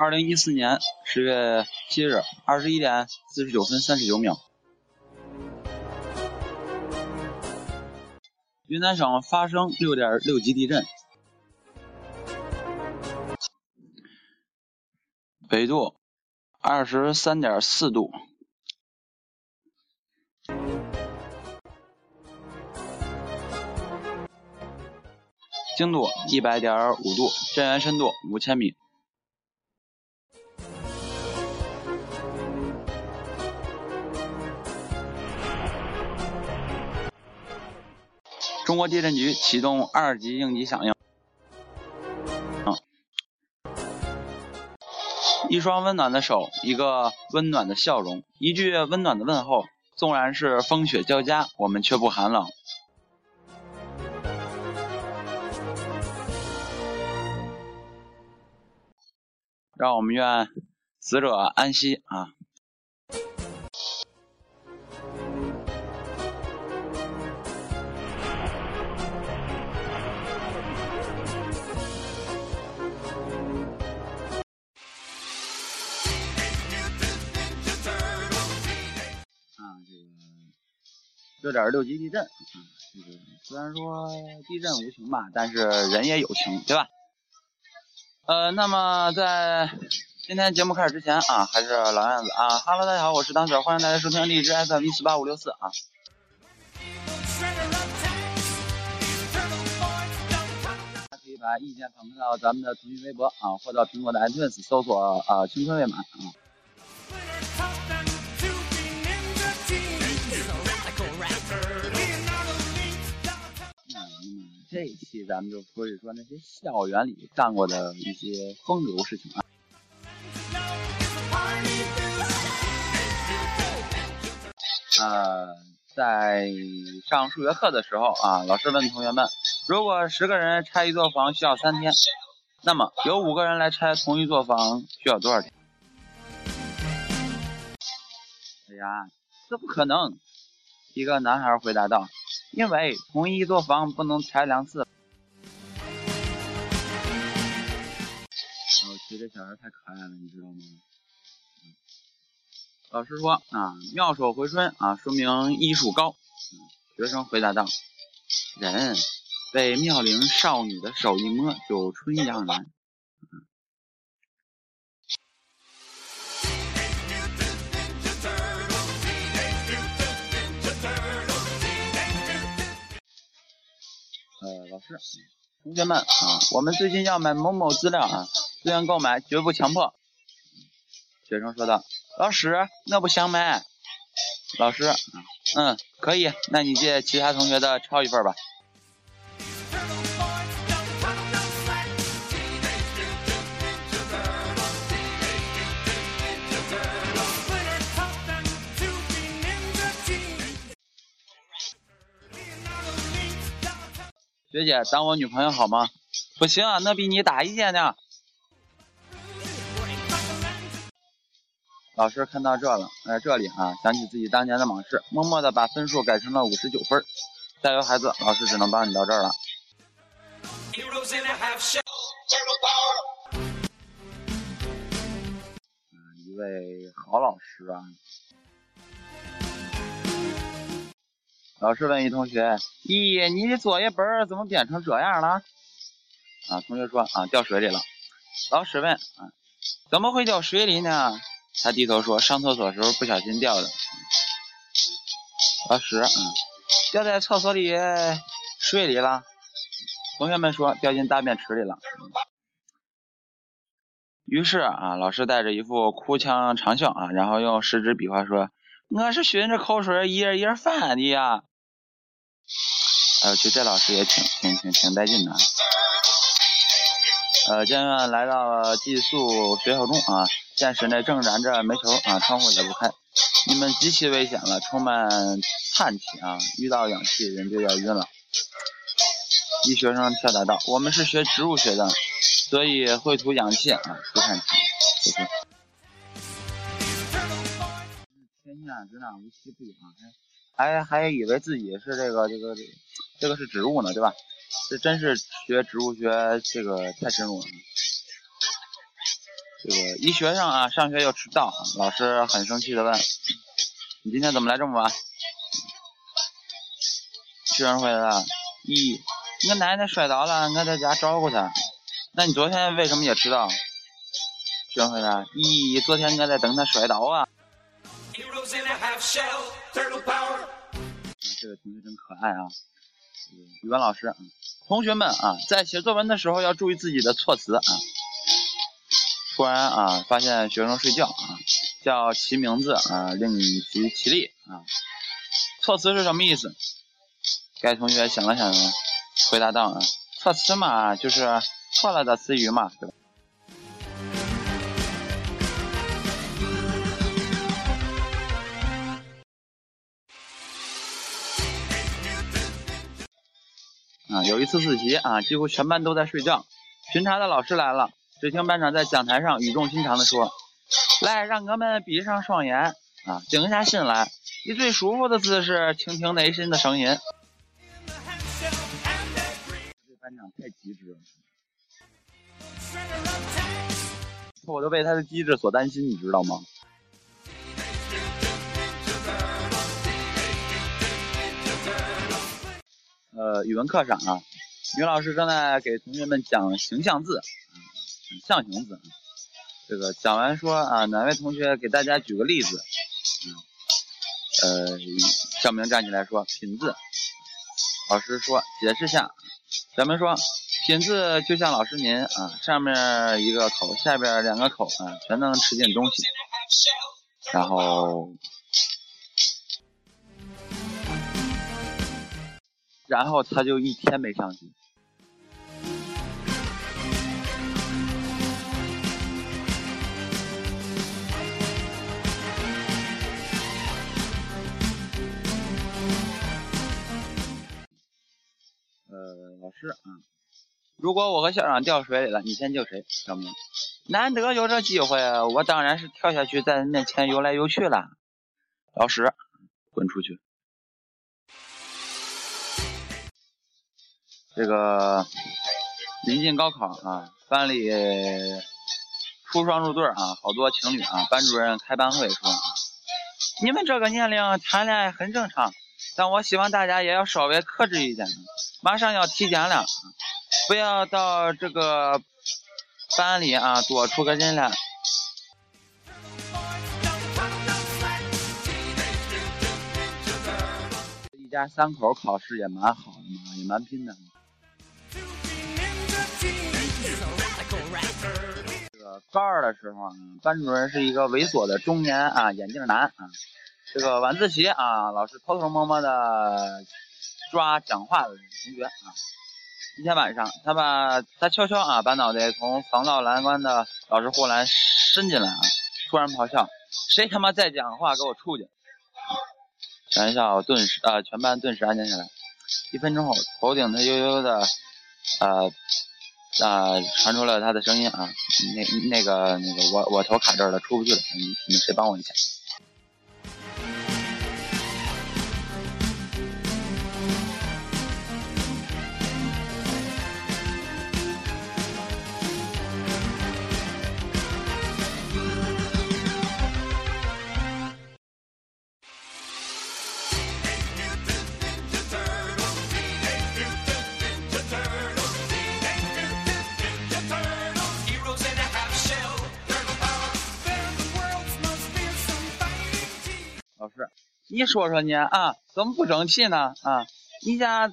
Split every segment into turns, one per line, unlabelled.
二零一四年十月七日二十一点四十九分三十九秒，云南省发生六点六级地震，纬度二十三点四度。经度一百点五度，震源深度五千米。中国地震局启动二级应急响应。一双温暖的手，一个温暖的笑容，一句温暖的问候。纵然是风雪交加，我们却不寒冷。让我们愿死者安息啊！六点六级地震啊，这个虽然说地震无情吧，但是人也有情，对吧？呃，那么在今天节目开始之前啊，还是老样子啊哈喽，大家好，我是当者，欢迎大家收听荔枝 FM 一四八五六四啊。可以把意见反馈到咱们的腾讯微博啊，或到苹果的 iTunes 搜索啊“青春未满”啊。这一期咱们就说一说那些校园里干过的一些风流事情啊。呃，在上数学课的时候啊，老师问同学们：如果十个人拆一座房需要三天，那么有五个人来拆同一座房需要多少天？哎呀，这不可能！一个男孩回答道。因为同一座房不能拆两次。我觉得小孩太可爱了，你知道吗？老师说啊，妙手回春啊，说明医术高。学生回答道：人被妙龄少女的手一摸，就春意盎然。师，同学们啊，我们最近要买某某资料啊，自愿购买，绝不强迫。学生说道：“老师，我不想买。”老师，嗯，可以，那你借其他同学的抄一份吧。学姐，当我女朋友好吗？不行啊，那比你大一届呢。老师看到这了，在这里啊，想起自己当年的往事，默默的把分数改成了五十九分。加油，孩子，老师只能帮你到这儿了。一位好老师啊。老师问一同学：“咦，你的作业本怎么变成这样了？”啊，同学说：“啊，掉水里了。”老师问：“啊，怎么会掉水里呢？”他低头说：“上厕所时候不小心掉的。”老师：“啊，掉在厕所里水里了。”同学们说：“掉进大便池里了。”于是啊，老师带着一副哭腔长笑啊，然后用食指比划说：“我是循着口水一页一页翻的呀。”哎呦，去，这老师也挺挺挺挺带劲的。呃，监院来到寄宿学校中啊，见室内正燃着煤球啊，窗户也不开，你们极其危险了，充满碳气啊，遇到氧气人就要晕了。一学生跳答道：“我们是学植物学的，所以会吐氧气啊，出碳气。”谢谢。天下之大，无奇不有啊！还还以为自己是这个这个这这个是植物呢，对吧？这真是学植物学这个太深入了。这个一学生啊，上学又迟到，老师很生气的问：“你今天怎么来这么晚？”学生回答：“一，我奶奶摔倒了，我在家照顾她。”那你昨天为什么也迟到？学生回答：“一，昨天我在等她摔倒啊。”这个同学真可爱啊！语文老师，同学们啊，在写作文的时候要注意自己的措辞啊。突然啊，发现学生睡觉啊，叫其名字啊，令其起立啊。措辞是什么意思？该同学想了想，回答道啊：“措辞嘛，就是错了的词语嘛，对吧？”一次自习啊，几乎全班都在睡觉，巡查的老师来了。只听班长在讲台上语重心长地说：“来，让我们闭上双眼，啊，静下心来，以最舒服的姿势倾听内心的声音。”班长太机智了，我都为他的机智所担心，你知道吗？呃，语文课上啊，女老师正在给同学们讲形象字。象形字啊，这个讲完说啊，哪位同学给大家举个例子？嗯呃，小明站起来说品字。老师说解释下。小明说品字就像老师您啊，上面一个口，下边两个口啊，全能吃进东西。然后，然后他就一天没上学。老师啊，如果我和校长掉水里了，你先救谁？小明，难得有这机会，我当然是跳下去，在面前游来游去了。老师，滚出去！这个临近高考啊，班里出双入对啊，好多情侣啊。班主任开班会说，你们这个年龄谈恋爱很正常，但我希望大家也要稍微克制一点。马上要体检了，不要到这个班里啊多出个人来。一家三口考试也蛮好的嘛，也蛮拼的。这个高二的时候啊，班主任是一个猥琐的中年啊眼镜男啊。这个晚自习啊，老师偷偷摸摸的。抓讲话的同学啊！一天晚上，他把他悄悄啊把脑袋从防盗栏关的老师护栏伸进来啊，突然咆哮：“谁他妈再讲话，给我出去！”全校顿时啊，全班顿时安静下来。一分钟后，头顶他悠悠的呃啊传出了他的声音啊，那那个那个我我头卡这儿了，出不去了，你们谁帮我一下？你说说你啊，怎么不争气呢？啊，你家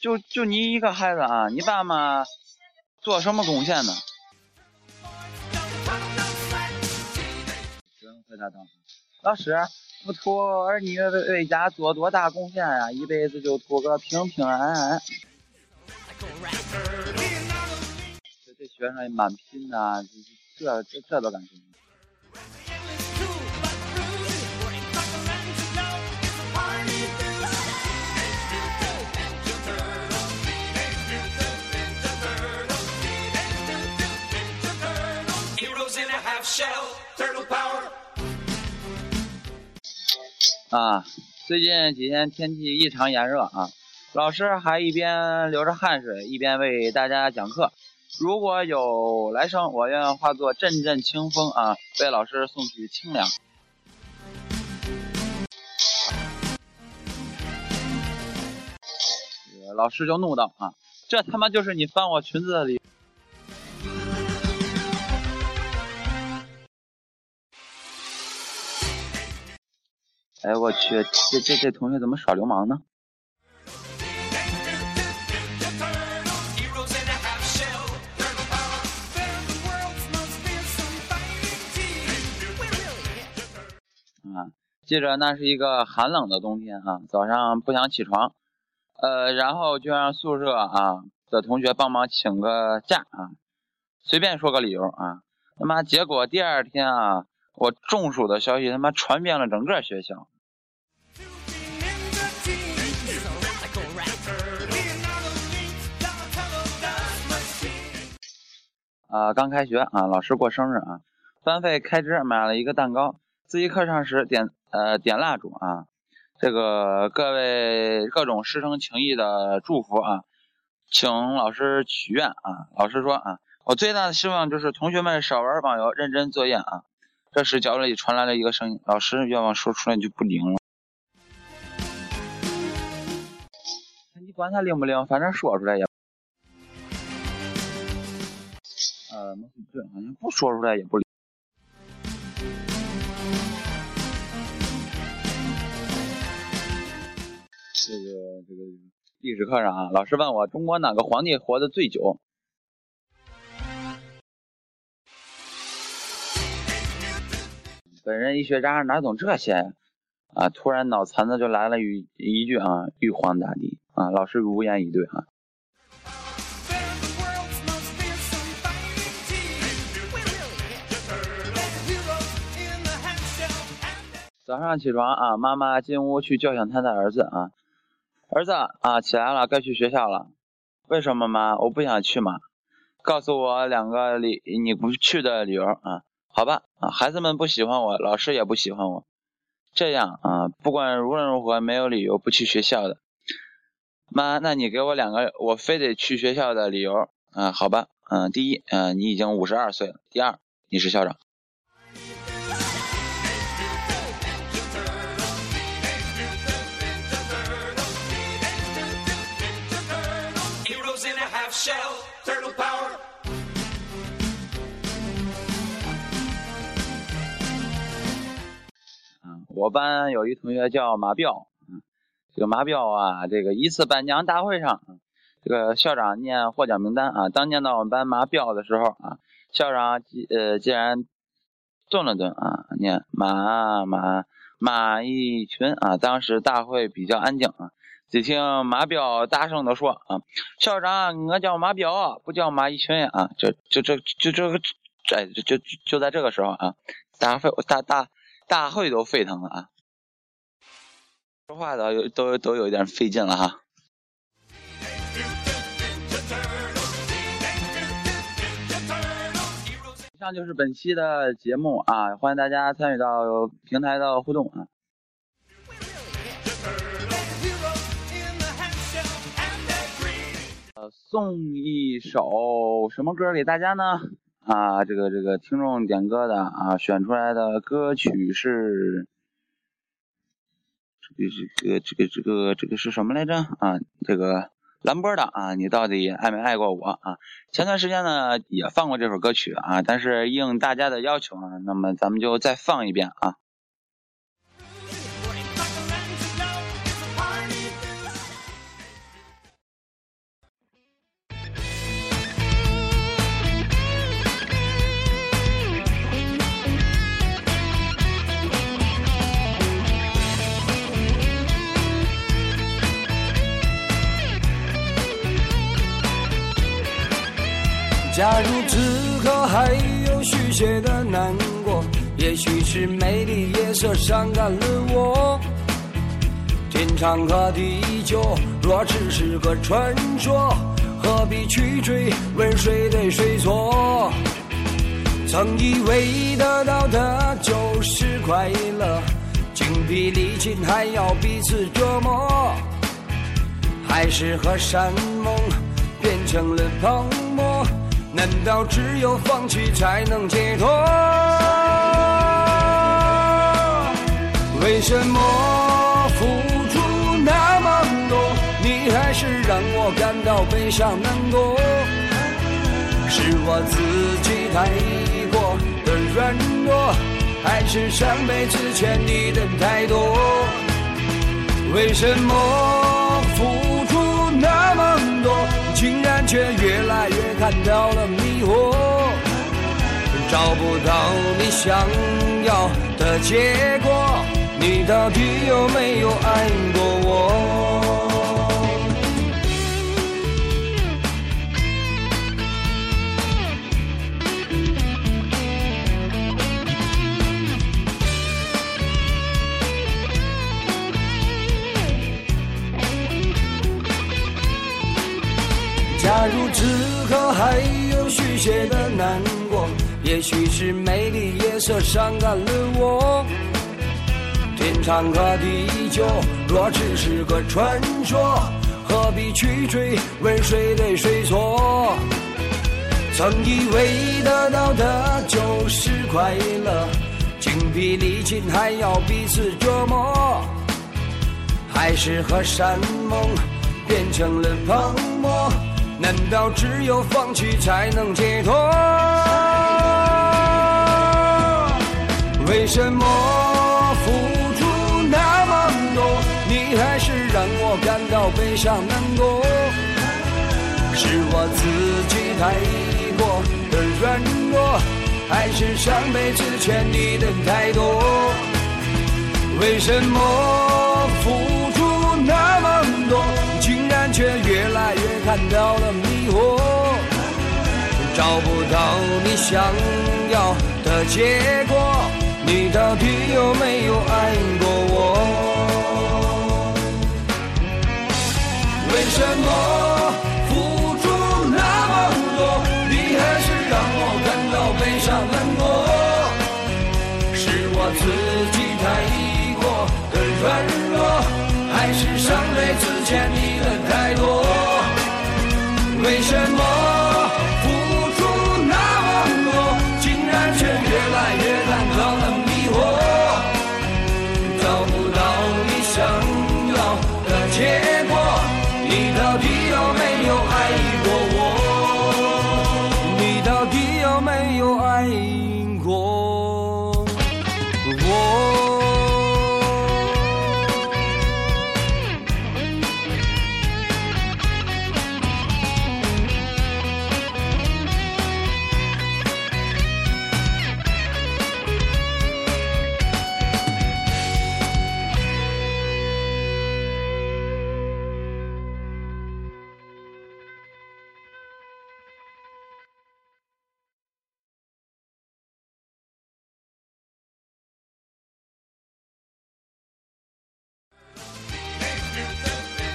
就就你一个孩子啊，你爸妈做什么贡献呢？回答道：“老师，不图儿女为家做多大贡献呀，一辈子就图个平平安安。”这这学生也蛮拼的，这这这都敢说。啊，最近几天天气异常炎热啊，老师还一边流着汗水，一边为大家讲课。如果有来生，我愿化作阵阵清风啊，为老师送去清凉。老师就怒道啊，这他妈就是你翻我裙子的理由。哎，我去，这这这同学怎么耍流氓呢？啊，记着那是一个寒冷的冬天啊，早上不想起床，呃，然后就让宿舍啊的同学帮忙请个假啊，随便说个理由啊，他妈结果第二天啊，我中暑的消息他妈传遍了整个学校。啊，刚开学啊，老师过生日啊，班费开支买了一个蛋糕，自习课上时点呃点蜡烛啊，这个各位各种师生情谊的祝福啊，请老师许愿啊，老师说啊，我最大的希望就是同学们少玩网游，认真作业啊。这时角落里传来了一个声音，老师愿望说出来就不灵了，你管他灵不灵，反正说出来也。呃，对，好像不说出来也不理。这个这个历史课上啊，老师问我中国哪个皇帝活得最久？本人一学渣哪懂这些？啊，突然脑残的就来了一一句啊，玉皇大帝啊，老师无言以对啊。早上起床啊，妈妈进屋去叫醒他的儿子啊，儿子啊，起来了，该去学校了。为什么妈？我不想去嘛。告诉我两个理你不去的理由啊？好吧啊，孩子们不喜欢我，老师也不喜欢我。这样啊，不管无论如何，没有理由不去学校的。妈，那你给我两个我非得去学校的理由啊？好吧，嗯，第一，嗯，你已经五十二岁了。第二，你是校长。我班有一同学叫马彪，这个马彪啊，这个一次颁奖大会上，这个校长念获奖名单啊，当念到我们班马彪的时候啊，校长呃竟然顿了顿啊，念马马马一群啊，当时大会比较安静啊。只听马彪大声的说：“啊，校长，我叫马彪，不叫马一群啊！”就就、这、就这个，哎，就就就在这个时候啊，大会大大大会都沸腾了啊！说话都都都有一点费劲了哈。以上就是本期的节目啊，欢迎大家参与到平台的互动啊。送一首什么歌给大家呢？啊，这个这个听众点歌的啊，选出来的歌曲是这个这个这个这个这个是什么来着？啊，这个蓝波的啊，你到底爱没爱过我啊？前段时间呢也放过这首歌曲啊，但是应大家的要求啊，那么咱们就再放一遍啊。
假如此刻还有续写的难过，也许是美丽夜色伤感了我。天长和地久若只是个传说，何必去追问谁对谁错？曾以为得到的就是快乐，精疲力尽还要彼此折磨，还是和山盟变成了泡沫。难道只有放弃才能解脱？为什么付出那么多，你还是让我感到悲伤难过？是我自己太过的软弱，还是上辈子欠你的太多？为什么付出，竟然却越来越看到了迷惑？找不到你想要的结果，你到底有没有爱过我？如此刻还有续写的难过，也许是美丽夜色伤感了我。天长和地久，若只是个传说，何必去追问谁对谁错？曾以为得到的就是快乐，精疲力尽还要彼此折磨，还是和山盟变成了泡沫。难道只有放弃才能解脱？为什么付出那么多，你还是让我感到悲伤难过？是我自己太过的软弱，还是上辈子欠你的太多？为什么付看到了迷惑，找不到你想要的结果，你到底有没有爱过我？为什么付出那么多，你还是让我感到悲伤难过？是我自己太过的软弱，还是上辈子欠你的太多？